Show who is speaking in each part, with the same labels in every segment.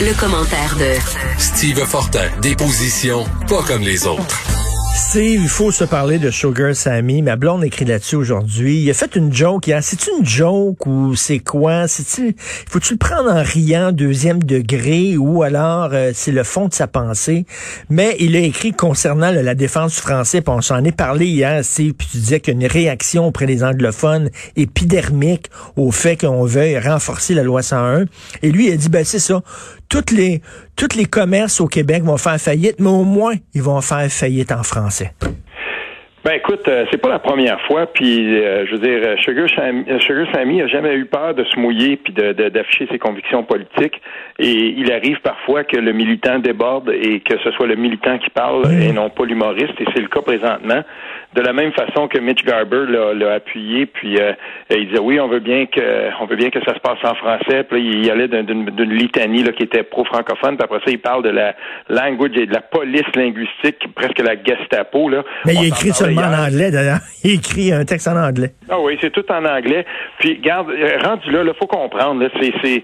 Speaker 1: Le, commentaire de
Speaker 2: Steve Fortin, des positions pas comme les autres.
Speaker 3: Steve, il faut se parler de Sugar Sammy. Ma blonde écrit là-dessus aujourd'hui. Il a fait une joke hier. C'est une joke ou c'est quoi? C'est-tu, faut-tu le prendre en riant deuxième degré ou alors euh, c'est le fond de sa pensée? Mais il a écrit concernant là, la défense du français, puis on s'en est parlé hier, Steve, puis tu disais qu'il y a une réaction auprès des anglophones épidermique au fait qu'on veuille renforcer la loi 101. Et lui, il a dit, ben c'est ça. Toutes les, tous les commerces au Québec vont faire faillite, mais au moins, ils vont faire faillite en français.
Speaker 4: Ben écoute, euh, c'est pas la première fois, puis euh, je veux dire, euh, Sugar Sammy, Sugar Sammy a jamais eu peur de se mouiller puis de, de- d'afficher ses convictions politiques. Et il arrive parfois que le militant déborde et que ce soit le militant qui parle et non pas l'humoriste. Et c'est le cas présentement. De la même façon que Mitch Garber l'a, l'a appuyé, puis euh, il disait oui, on veut bien que on veut bien que ça se passe en français. Puis là, il y allait d'un- d'une, litanie là, qui était pro-francophone. Puis après ça, il parle de la language et de la police linguistique, presque la Gestapo. Là.
Speaker 3: Mais il
Speaker 4: On
Speaker 3: écrit en anglais, d'ailleurs. Il écrit un texte en anglais.
Speaker 4: Ah oui, c'est tout en anglais. Puis, garde, euh, rendu là, il faut comprendre, là, c'est, c'est,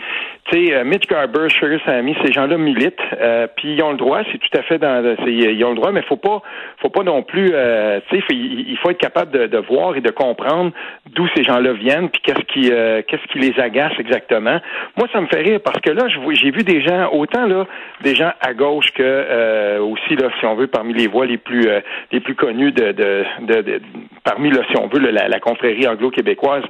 Speaker 4: tu sais, euh, Mitch Garber, Sugar Sammy, ces gens-là militent, euh, puis ils ont le droit, c'est tout à fait dans, c'est, ils ont le droit, mais faut pas, faut pas non plus, euh, tu sais, faut- il faut être capable de, de voir et de comprendre d'où ces gens-là viennent, puis qu'est-ce qui, euh, qu'est-ce qui les agace exactement. Moi, ça me fait rire parce que là, j'ai vu des gens, autant là, des gens à gauche que aussi là, si on veut, parmi les voix les plus, les plus connues de, de, de, de- parmi là, si on veut, la, la confrérie anglo-québécoise.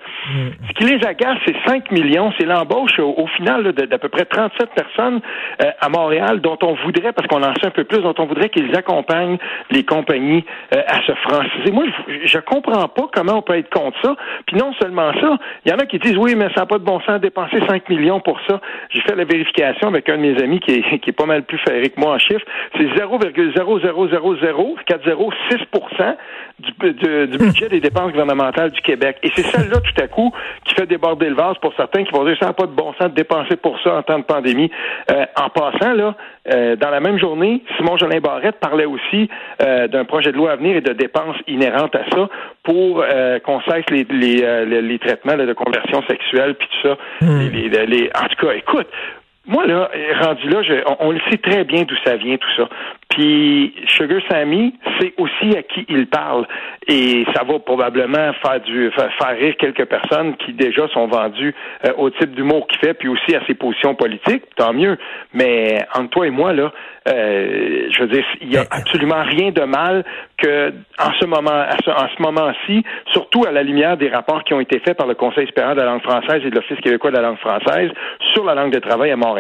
Speaker 4: Ce qui les agace, c'est 5 millions, c'est l'embauche au, au final d'à peu près 37 personnes euh, à Montréal dont on voudrait, parce qu'on en sait un peu plus, dont on voudrait qu'ils accompagnent les compagnies euh, à se franciser. Moi, je, je comprends pas comment on peut être contre ça. Puis non seulement ça, il y en a qui disent oui, mais ça n'a pas de bon sens de dépenser 5 millions pour ça. J'ai fait la vérification avec un de mes amis qui est, qui est pas mal plus ferré que moi en chiffres. C'est 0,0000406 du, budget des dépenses gouvernementales du Québec. Et c'est celle-là, tout à coup, qui fait déborder le vase pour certains qui vont dire ça n'a pas de bon sens de dépenser pour ça en temps de pandémie. Euh, en passant, là, euh, dans la même journée, Simon Jolin Barrette parlait aussi euh, d'un projet de loi à venir et de dépenses inhérentes à ça pour qu'on cesse les, les, les, les traitements là, de conversion sexuelle puis tout ça. Les- en tout cas, écoute, moi, là, rendu là, je- on, on le sait très bien d'où ça vient, tout ça. Puis Sugar Sammy, c'est aussi à qui il parle. Et ça va probablement faire du faire, rire quelques personnes qui déjà sont vendues euh, au type d'humour qu'il fait, puis aussi à ses positions politiques, tant mieux. Mais entre toi et moi, là, euh, je veux dire, il y a
Speaker 3: Ben,
Speaker 4: absolument rien de mal que en ce moment, à ce, en ce moment-ci, surtout à la lumière des rapports qui ont été faits par le Conseil supérieur de la langue française et de l'Office québécois de la langue française sur la langue de travail à Montréal,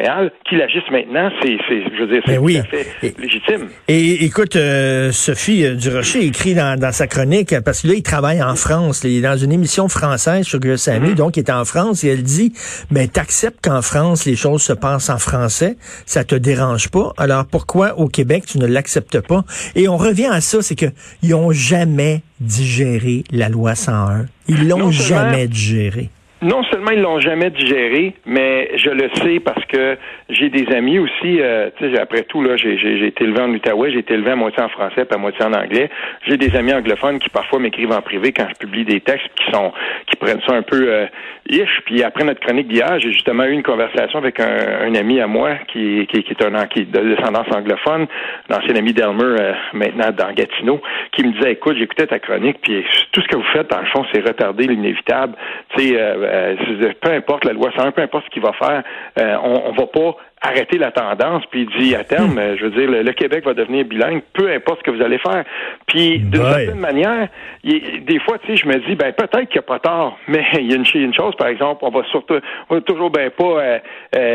Speaker 4: qu'il agisse maintenant, c'est, je veux dire, c'est
Speaker 3: Ben oui.
Speaker 4: tout à fait
Speaker 3: Et-
Speaker 4: légitime.
Speaker 3: Et écoute, euh, Sophie euh, Durocher écrit dans, dans sa chronique, euh, parce que là, il travaille en France, il est dans une émission française sur Sammy,
Speaker 4: Mm-hmm.
Speaker 3: donc il est en France, et elle dit, mais t'acceptes qu'en France, les choses se passent en français, ça te dérange pas, alors pourquoi au Québec, tu ne l'acceptes pas? Et on revient à ça, c'est que ils ont jamais digéré la loi 101. Ils l'ont jamais digéré.
Speaker 4: Non seulement ils l'ont jamais digéré, mais je le sais parce que j'ai des amis aussi. euh, après tout là, j'ai j'ai- été élevé en Outaouais, j'ai été élevé à moitié en français, puis à moitié en anglais. J'ai des amis anglophones qui parfois m'écrivent en privé quand je publie des textes qui sont qui prennent ça un peu euh, ish. Puis après notre chronique d'hier, j'ai justement eu une conversation avec un, un ami à moi qui, qui, qui est un qui est de descendance anglophone, un ancien ami d'Elmer euh, maintenant dans Gatineau, qui me disait écoute, j'écoutais ta chronique, puis tout ce que vous faites dans le fond, c'est retarder l'inévitable. Tu sais, euh, peu importe la loi 101, peu importe ce qu'il va faire, euh, on, on va pas arrêter la tendance, puis il dit à terme, euh, je veux dire, le, le Québec va devenir bilingue, peu importe ce que vous allez faire. Puis d'une
Speaker 3: Ouais.
Speaker 4: certaine manière, il- des fois, tu sais, je me dis, ben peut-être qu'il n'y a pas tort, mais il y a une, une chose, par exemple, on va surtout, on va toujours ben pas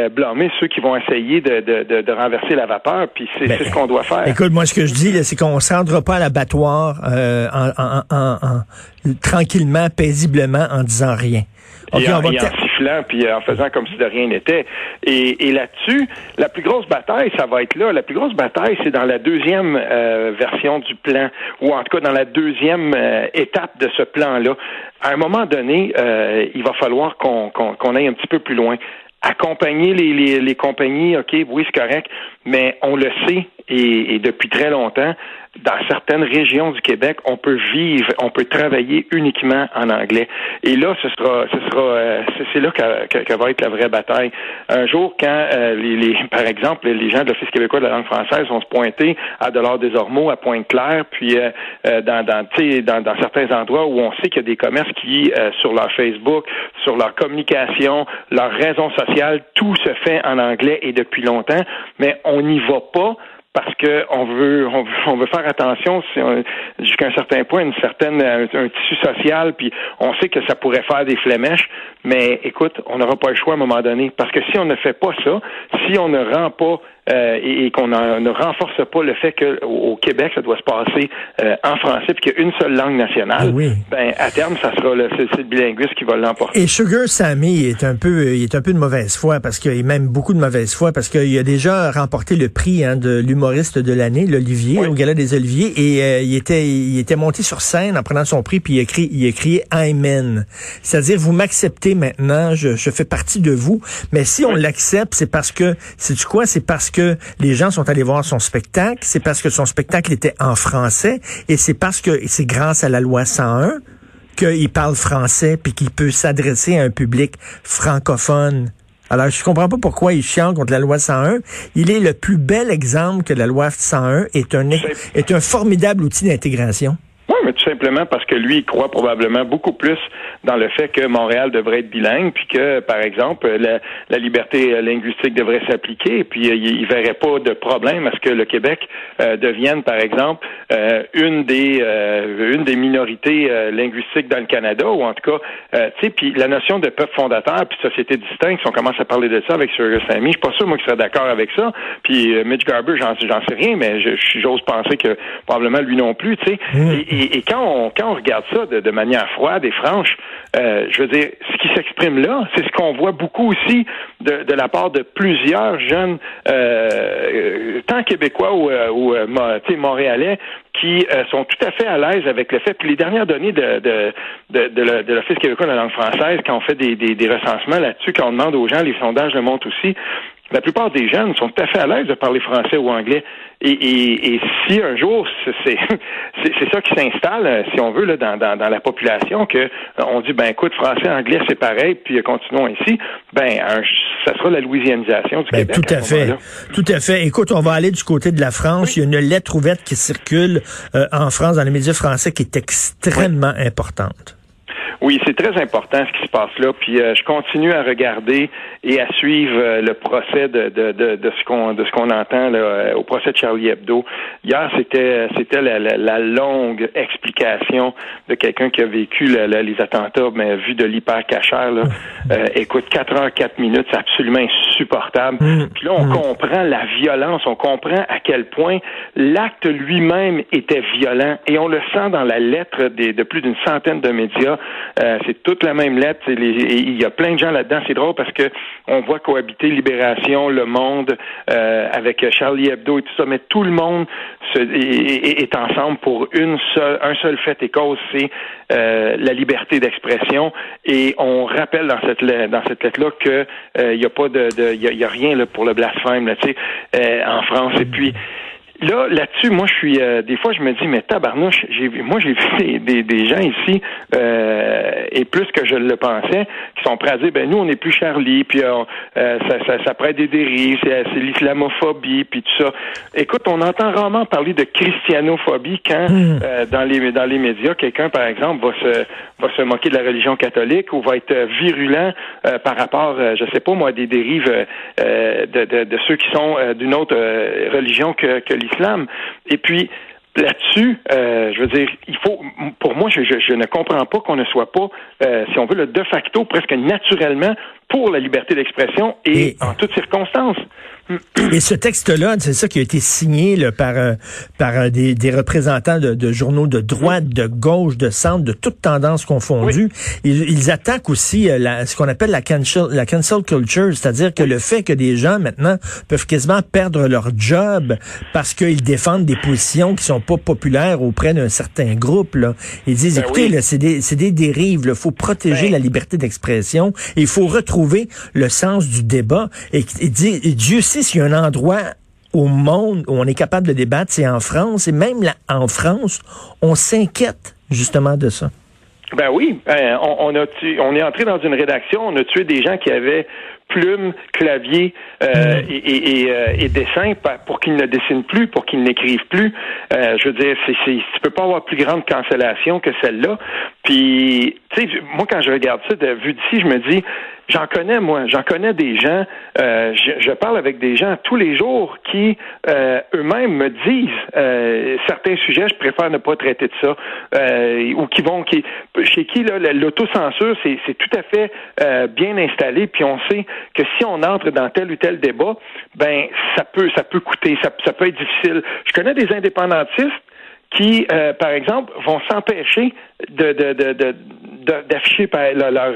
Speaker 4: blâmer ceux qui vont essayer de, de, de, de renverser la vapeur, puis c'est
Speaker 3: Ben,
Speaker 4: ce qu'on doit faire.
Speaker 3: Écoute, moi, ce que je dis, c'est qu'on ne se rendra pas à l'abattoir en, en- en- en- tranquillement, paisiblement, en disant rien.
Speaker 4: Et, en, et en sifflant puis euh, en faisant comme si de rien n'était. Et, et là-dessus, la plus grosse bataille, ça va être là. La plus grosse bataille, c'est dans la deuxième euh, version du plan, ou en tout cas dans la deuxième euh, étape de ce plan-là. À un moment donné, euh, il va falloir qu'on aille un petit peu plus loin. Accompagner les, les, les compagnies, OK, oui, c'est correct, mais on le sait, et, et depuis très longtemps, dans certaines régions du Québec, on peut vivre, on peut travailler uniquement en anglais. Et là, ce sera, ce sera, euh, c'est- là que, que- va être la vraie bataille. Un jour, quand euh, les, les- par exemple, les gens de l'Office québécois de la langue française vont se pointer à Delors des Ormeaux, à Pointe-Claire, puis euh, euh, dans, dans, dans, dans certains endroits où on sait qu'il y a des commerces qui, euh, sur leur Facebook, sur leur communication, leur raison sociale, tout se fait en anglais et depuis longtemps, mais on n'y va pas parce que on veut on veut, on faire attention on- jusqu'à un certain point une certaine un, un tissu social puis on sait que ça pourrait faire des flémèches mais écoute on n'aura pas le choix à un moment donné. Parce que si on ne fait pas ça si on ne rend pas euh, et, et qu'on ne renforce pas le fait que au, Québec ça doit se passer euh, en français puis qu'il y a une seule langue nationale
Speaker 3: Oui.
Speaker 4: ben à terme ça sera le le bilinguisme qui va l'emporter
Speaker 3: Et Sugar Sammy est un peu, il est un peu de mauvaise foi parce qu'il même beaucoup de mauvaise foi parce qu'il a déjà remporté le prix hein, de l'humoriste de l'année, l'Olivier,
Speaker 4: Oui.
Speaker 3: au Gala des Oliviers, et euh, il était, il était monté sur scène en prenant son prix puis il a crié, il a crié Amen. C'est-à-dire vous m'acceptez maintenant, je, je fais partie de vous. Mais si on l'accepte, c'est parce que, c'est du quoi? C'est parce que les gens sont allés voir son spectacle, c'est parce que son spectacle était en français, et c'est parce que c'est grâce à la loi 101 qu'il parle français puis qu'il peut s'adresser à un public francophone. Alors, je comprends pas pourquoi il chiant contre la loi 101. Il est le plus bel exemple que la loi 101 est un, est un formidable outil d'intégration.
Speaker 4: Oui, mais tout simplement parce que lui, il croit probablement beaucoup plus dans le fait que Montréal devrait être bilingue, puis que, par exemple, la, la liberté linguistique devrait s'appliquer, puis euh, il, il verrait pas de problème à ce que le Québec euh, devienne, par exemple, euh, une des euh, une des minorités euh, linguistiques dans le Canada, ou en tout cas, euh, tu sais, puis la notion de peuple fondateur, puis société distincte, si on commence à parler de ça avec Sir Sammy, je suis pas sûr, moi, qu'il serait d'accord avec ça, puis Mitch Garber, j'en j'en sais rien, mais je- j'ose penser que probablement lui non plus, tu sais, et, et- quand on quand on regarde ça de, de manière froide et franche, euh, je veux dire, ce qui s'exprime là, c'est ce qu'on voit beaucoup aussi de, de la part de plusieurs jeunes, euh, euh, tant québécois ou, euh, ou euh, montréalais, qui euh, sont tout à fait à l'aise avec le fait. Puis les dernières données de, de, de, de l'Office québécois de la langue française, quand on fait des, des, des recensements là-dessus, quand on demande aux gens, les sondages le montrent aussi, la plupart des jeunes sont tout à fait à l'aise de parler français ou anglais. Et, et, et si un jour, c'est ça qui s'installe, euh, si on veut, là, dans, dans, dans la population, que euh, on dit, ben écoute, français, anglais, c'est pareil, puis euh, continuons ainsi, ben un- ça sera la louisianisation du
Speaker 3: Ben,
Speaker 4: Québec.
Speaker 3: tout à fait. Tout à fait. Écoute, on va aller du côté de la France. Il y a une lettre ouverte qui circule euh, en France dans les médias français qui est extrêmement importante.
Speaker 4: Oui, c'est très important ce qui se passe là. Puis euh, je continue à regarder et à suivre euh, le procès de, de, de, de ce qu'on de ce qu'on entend là, euh, au procès de Charlie Hebdo. Hier, c'était c'était la, la, la longue explication de quelqu'un qui a vécu la- les attentats, mais vu de l'hyper-cachère. là. Euh, écoute, 4 heures, 4 minutes, c'est absolument insupportable. Puis là, on comprend la violence, on comprend à quel point l'acte lui-même était violent. Et on le sent dans la lettre des, de plus d'une centaine de médias. Euh, c'est toute la même lettre. il y a plein de gens là-dedans. C'est drôle parce que on voit cohabiter Libération, Le Monde, euh, avec Charlie Hebdo et tout ça, mais tout le monde se- est, est- ensemble pour une seule, un seul fait et cause, c'est euh, la liberté d'expression. Et on rappelle dans cette dans cette lettre-là que euh, il y a pas de, il y a, rien là pour le blasphème là, euh, en France. Et puis Là, là-dessus, moi, je suis. euh, des fois, je me dis, mais tabarnouche, j'ai vu. Moi, j'ai vu des, des, des gens ici, euh, et plus que je le pensais, qui sont prêts à dire, ben nous, on n'est plus Charlie, puis euh, euh, ça, ça, ça prête des dérives, c'est, c'est l'islamophobie, puis tout ça. Écoute, on entend rarement parler de christianophobie quand euh, dans les dans les médias, quelqu'un, par exemple, va se va se moquer de la religion catholique ou va être euh, virulent euh, par rapport, euh, je sais pas moi, des dérives euh, euh, de, de, de ceux qui sont euh, d'une autre euh, religion que, que l'islam. Et puis là-dessus, euh, je veux dire, il faut, pour moi, je, je, ne comprends pas qu'on ne soit pas, euh, si on veut, le de facto, presque naturellement pour la liberté d'expression et, en toutes circonstances.
Speaker 3: Et ce texte-là, c'est ça qui a été signé là, par, euh, par euh, des, des, représentants de, de, journaux de droite, de gauche, de centre, de toutes tendances confondues. Ils, ils, attaquent aussi euh, la, ce qu'on appelle la cancel, la cancel culture, c'est-à-dire que le fait que des gens maintenant peuvent quasiment perdre leur job parce qu'ils défendent des positions qui sont pas populaires auprès d'un certain groupe. Là. Ils disent, ben écoutez, là, c'est des, des dérives. Il faut protéger ben la liberté d'expression. Il faut retrouver le sens du débat. Et, et, Dieu sait s'il y a un endroit au monde où on est capable de débattre, c'est en France. Et même là, en France, on s'inquiète justement de ça.
Speaker 4: Ben oui, ben, on, a on est entré dans une rédaction, on a tué des gens qui avaient plume, clavier euh, mm. et, et, euh, et, dessin pour qu'ils ne dessinent plus, pour qu'ils n'écrivent plus. Euh, je veux dire, c'est, c'est, tu peux pas avoir plus grande cancellation que celle-là. Puis, tu sais, moi quand je regarde ça de vue d'ici, je me dis, J'en connais, moi. J'en connais des gens. Euh, je, parle avec des gens tous les jours qui euh, eux-mêmes me disent euh, certains sujets, je préfère ne pas traiter de ça, ou qui vont, qui, chez qui l'autocensure, c'est, c'est tout à fait bien installé. Puis on sait que si on entre dans tel ou tel débat, ben ça peut, ça peut coûter, ça, ça peut être difficile. Je connais des indépendantistes qui, par exemple, vont s'empêcher de, de, de, d'afficher leur, leur,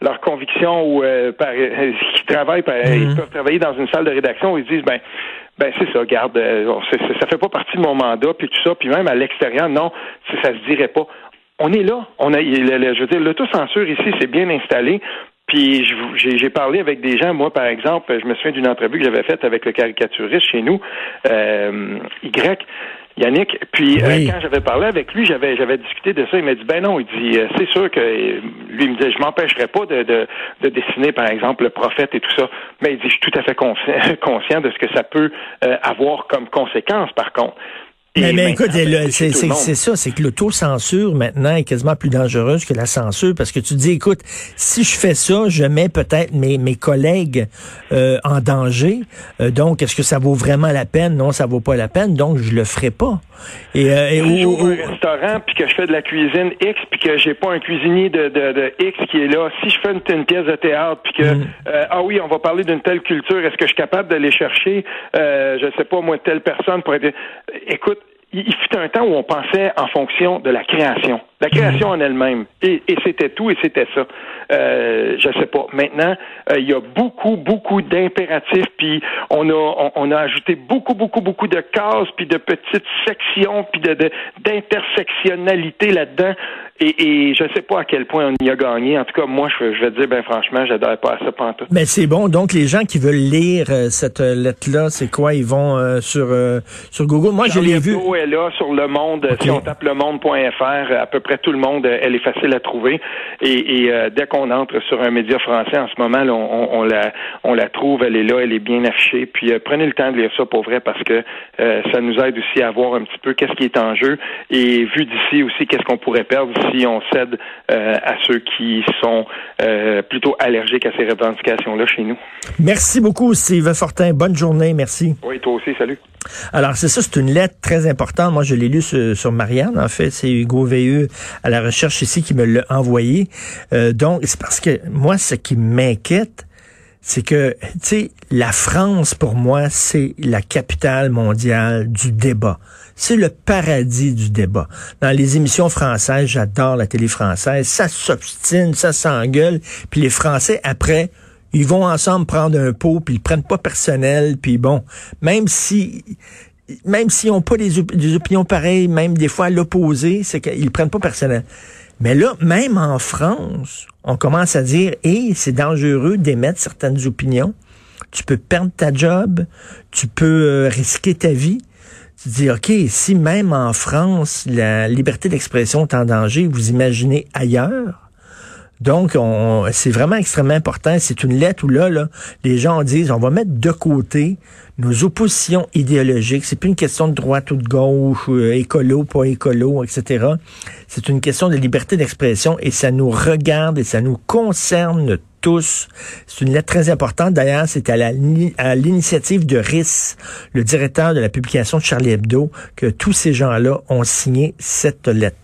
Speaker 4: leur conviction ou euh, par, euh, qui travaillent, ils mhm. peuvent travailler dans une salle de rédaction où ils disent ben ben c'est ça, garde, euh, ça fait pas partie de mon mandat, puis tout ça, puis même à l'extérieur, non, ça se dirait pas. On est là, on a, je veux dire, l'autocensure ici, c'est bien installé. Puis j'ai parlé avec des gens, moi par exemple, je me souviens d'une entrevue que j'avais faite avec le caricaturiste chez nous, euh, Y. Yannick. Puis euh, quand j'avais parlé avec lui, j'avais j'avais discuté de ça. Il m'a dit ben non, il dit euh, c'est sûr que lui il me disait je m'empêcherai pas de, de, de, dessiner par exemple le prophète et tout ça. Mais il dit je suis tout à fait conscient, de ce que ça peut euh, avoir comme conséquence par contre.
Speaker 3: Mais, mais écoute, c'est ça, c'est que l'auto-censure maintenant est quasiment plus dangereuse que la censure parce que tu dis, écoute, si je fais ça, je mets peut-être mes, mes collègues euh, en danger. Euh, donc, est-ce que ça vaut vraiment la peine? Non, ça vaut pas la peine, donc je le ferai pas.
Speaker 4: Et, euh, et si au, restaurant puis que je fais de la cuisine X puis que j'ai pas un cuisinier de, de, de, X qui est là, si je fais une, pièce de théâtre puis que mm. euh, ah oui, on va parler d'une telle culture, est-ce que je suis capable d'aller chercher, euh, je sais pas moi, telle personne pour être. Écoute, il fut un temps où on pensait en fonction de la création, la création en elle-même, et, et c'était tout et c'était ça. Euh, je sais pas. Maintenant, euh, il y a beaucoup, beaucoup d'impératifs, puis on a, on, a ajouté beaucoup, beaucoup, beaucoup de cases, puis de petites sections, puis de d'intersectionnalité là-dedans. Et, et je sais pas à quel point on y a gagné. En tout cas, moi, je, je vais dire, ben franchement, j'adore pas à ça pantoute.
Speaker 3: Mais c'est bon. Donc, les gens qui veulent lire euh, cette lettre-là, c'est quoi? Ils vont euh, sur sur Google. Moi, je l'ai vu.
Speaker 4: est là sur le monde. Si on tape le monde.fr, à peu près tout le monde, elle est facile à trouver. Et, et dès qu'on entre sur un média français en ce moment, on, la, on la trouve, elle est là, elle est bien affichée. Puis prenez le temps de lire ça pour vrai parce que ça nous aide aussi à voir un petit peu qu'est-ce qui est en jeu et vu d'ici aussi qu'est-ce qu'on pourrait perdre si on cède euh, à ceux qui sont euh, plutôt allergiques à ces revendications-là chez nous.
Speaker 3: Merci beaucoup, Steve Fortin. Bonne journée. Merci.
Speaker 4: Oui, toi aussi. Salut.
Speaker 3: Alors, c'est ça, c'est une lettre très importante. Moi, je l'ai lu sur, Marianne, en fait. C'est Hugo Veilleux à la recherche ici qui me l'a envoyé. Euh, donc, c'est parce que moi, ce qui m'inquiète, c'est que, tu sais, la France, pour moi, c'est la capitale mondiale du débat. C'est le paradis du débat. Dans les émissions françaises, j'adore la télé française, ça s'obstine, ça s'engueule, puis les Français, après, ils vont ensemble prendre un pot, puis ils prennent pas personnel, puis bon, même si même s'ils n'ont pas des, opinions pareilles, même des fois à l'opposé, c'est qu'ils prennent pas personnel. Mais là, même en France, on commence à dire, hé, c'est dangereux d'émettre certaines opinions. Tu peux perdre ta job, tu peux euh, risquer ta vie. Tu dis, OK, si même en France, la liberté d'expression est en danger, vous imaginez ailleurs? Donc, c'est vraiment extrêmement important. C'est une lettre où là, là, les gens disent, on va mettre de côté nos oppositions idéologiques. C'est plus une question de droite ou de gauche, euh, écolo, pas écolo, etc. C'est une question de liberté d'expression et ça nous regarde et ça nous concerne C'est une lettre très importante. D'ailleurs, c'est à l'initiative de RIS, le directeur de la publication de Charlie Hebdo, que tous ces gens-là ont signé cette lettre.